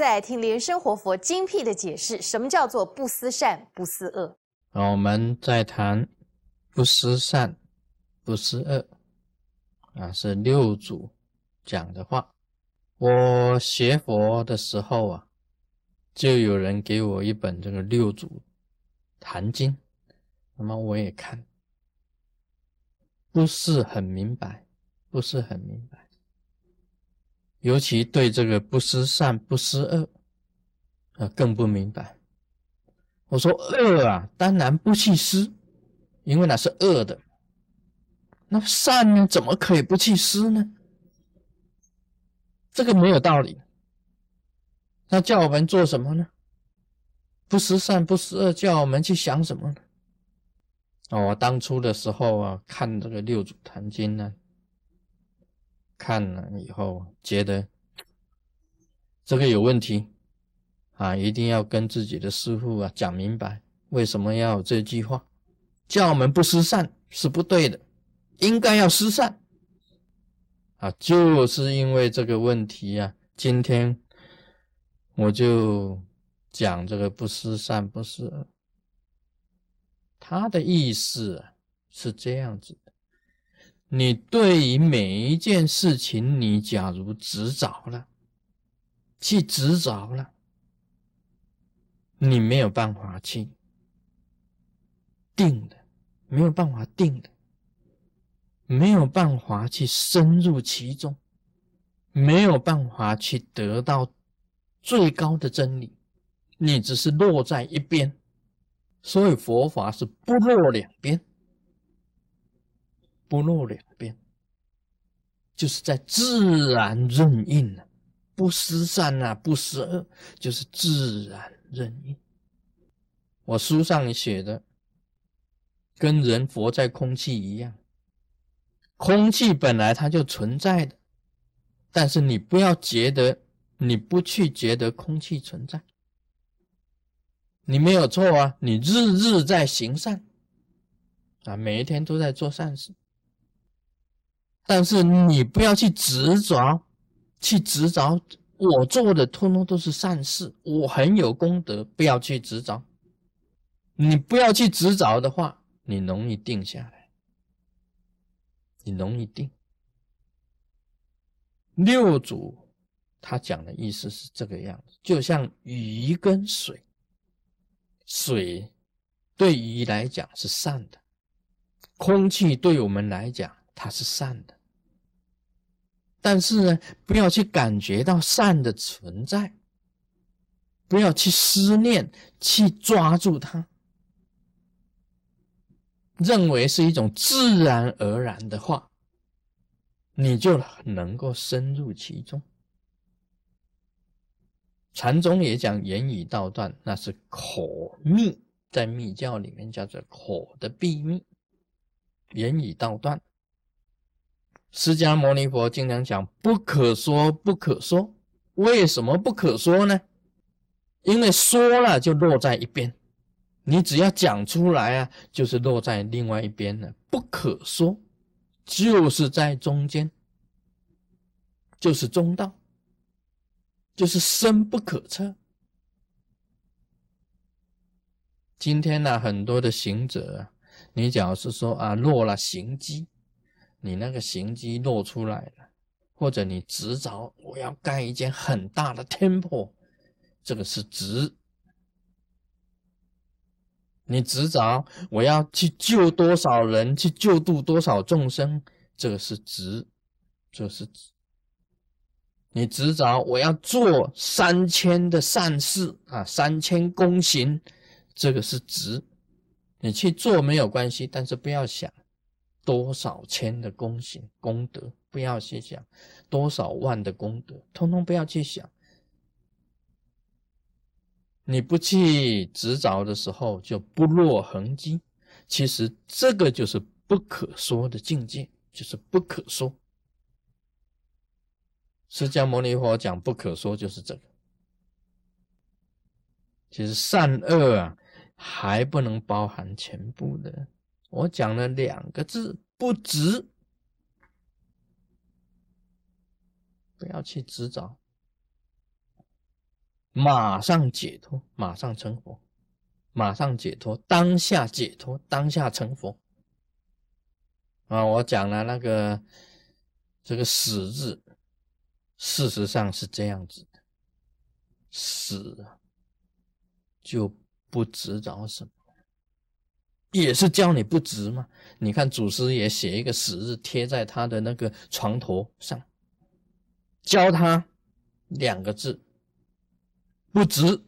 再听莲生活佛精辟的解释，什么叫做不思善不思恶？我们在谈不思善不思恶啊，是六祖讲的话。我学佛的时候啊，就有人给我一本这个六祖坛经，那么我也看，不是很明白，不是很明白。尤其对这个不思善不思恶，啊，更不明白。我说恶啊，当然不去思，因为那是恶的。那善呢，怎么可以不去思呢？这个没有道理。那叫我们做什么呢？不思善不思恶，叫我们去想什么呢？哦，我当初的时候啊，看这个《六祖坛经》呢。看了以后，觉得这个有问题啊，一定要跟自己的师傅啊讲明白，为什么要这句话，叫我们不失善是不对的，应该要失善啊，就是因为这个问题啊，今天我就讲这个不失善不失恶，他的意思是这样子的。你对于每一件事情，你假如执着了，去执着了，你没有办法去定的，没有办法定的，没有办法去深入其中，没有办法去得到最高的真理，你只是落在一边，所以佛法是不落两边。不落两边，就是在自然任应了，不失善啊，不失恶，就是自然任应。我书上写的，跟人活在空气一样，空气本来它就存在的，但是你不要觉得，你不去觉得空气存在，你没有错啊，你日日在行善啊，每一天都在做善事。但是你不要去执着，去执着我做的通通都是善事，我很有功德，不要去执着。你不要去执着的话，你容易定下来，你容易定。六祖他讲的意思是这个样子，就像鱼跟水，水对鱼来讲是善的，空气对我们来讲它是善的。但是呢，不要去感觉到善的存在，不要去思念，去抓住它，认为是一种自然而然的话，你就能够深入其中。禅宗也讲言语道断，那是口密，在密教里面叫做口的秘密，言语道断。释迦牟尼佛经常讲不可说，不可说。为什么不可说呢？因为说了就落在一边，你只要讲出来啊，就是落在另外一边了。不可说，就是在中间，就是中道，就是深不可测。今天呢，很多的行者，你假如是说啊，落了行机。你那个行迹露出来了，或者你执着我要盖一间很大的 temple，这个是执；你执着我要去救多少人，去救度多少众生，这个是执，这是执；你执着我要做三千的善事啊，三千功行，这个是执。你去做没有关系，但是不要想。多少千的功行功德，不要去想；多少万的功德，通通不要去想。你不去执着的时候，就不落痕迹。其实这个就是不可说的境界，就是不可说。释迦牟尼佛讲不可说，就是这个。其实善恶啊，还不能包含全部的。我讲了两个字，不执，不要去执着。马上解脱，马上成佛，马上解脱，当下解脱，当下成佛。啊，我讲了那个这个死字，事实上是这样子的，死就不知道什么，也是叫你不值嘛。你看祖师爷写一个死字贴在他的那个床头上，教他两个字，不值，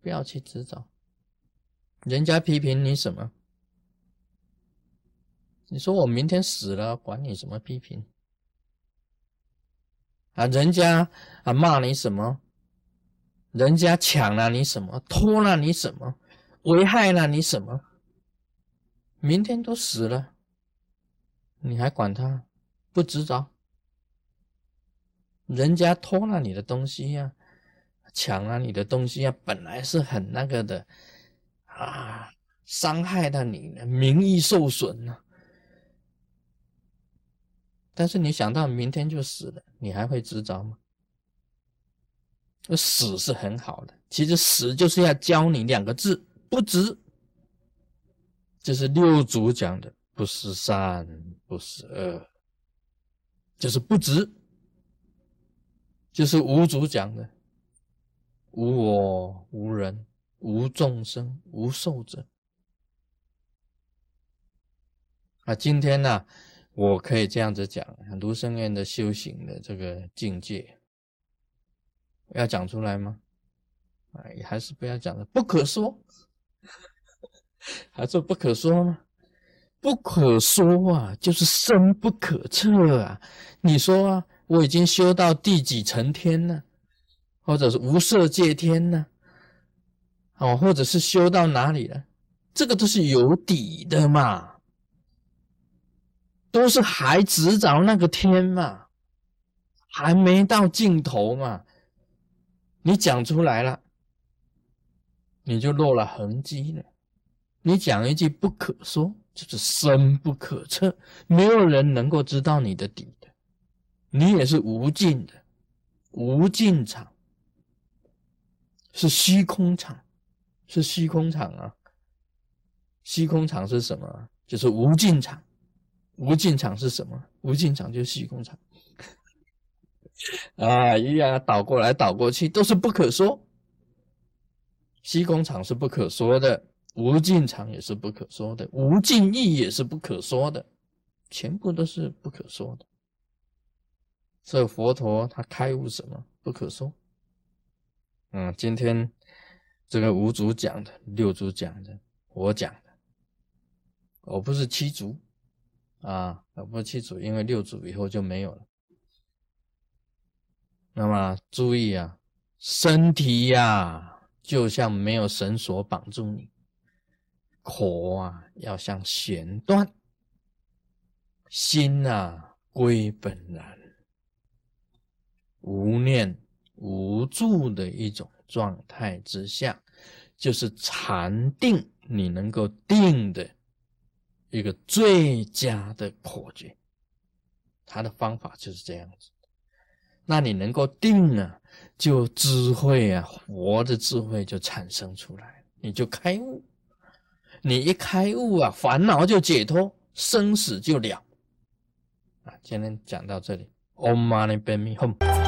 不要去执着。人家批评你什么？你说我明天死了，管你什么批评啊？人家啊骂你什么？人家抢了你什么？偷了你什么？危害了你什么？明天都死了，你还管他？不知道？人家偷了你的东西呀，抢了你的东西呀，本来是很那个的啊，伤害到你名誉受损了。但是你想到明天就死了，你还会执着吗？死是很好的，其实死就是要教你两个字：不值。就是六祖讲的“不是善，不是恶”，就是不值。就是五祖讲的“无我、无人、无众生、无寿者”。啊，今天呢？我可以这样子讲，卢生院的修行的这个境界，要讲出来吗？哎，还是不要讲了，不可说，还是不可说吗？不可说啊，就是深不可测啊！你说啊，我已经修到第几层天呢？或者是无色界天呢？哦，或者是修到哪里了？这个都是有底的嘛。都是还执着那个天嘛，还没到尽头嘛。你讲出来了，你就落了痕迹了。你讲一句不可说，就是深不可测，没有人能够知道你的底的。你也是无尽的，无尽场，是虚空场，是虚空场啊。虚空场是什么？就是无尽场。无尽场是什么？无尽场就是虚空场，啊，一样倒过来倒过去都是不可说。虚空场是不可说的，无尽场也是不可说的，无尽意也是不可说的，全部都是不可说的。所以佛陀他开悟什么？不可说。嗯，今天这个五祖讲的，六祖讲的，我讲的，我不是七祖。啊，我不是七祖，因为六祖以后就没有了。那么注意啊，身体呀，就像没有绳索绑住你；口啊，要像弦断；心啊，归本然，无念无助的一种状态之下，就是禅定，你能够定的。一个最佳的口诀，他的方法就是这样子。那你能够定啊，就智慧啊，活的智慧就产生出来，你就开悟。你一开悟啊，烦恼就解脱，生死就了。啊，今天讲到这里，Om Mani Padme Hum。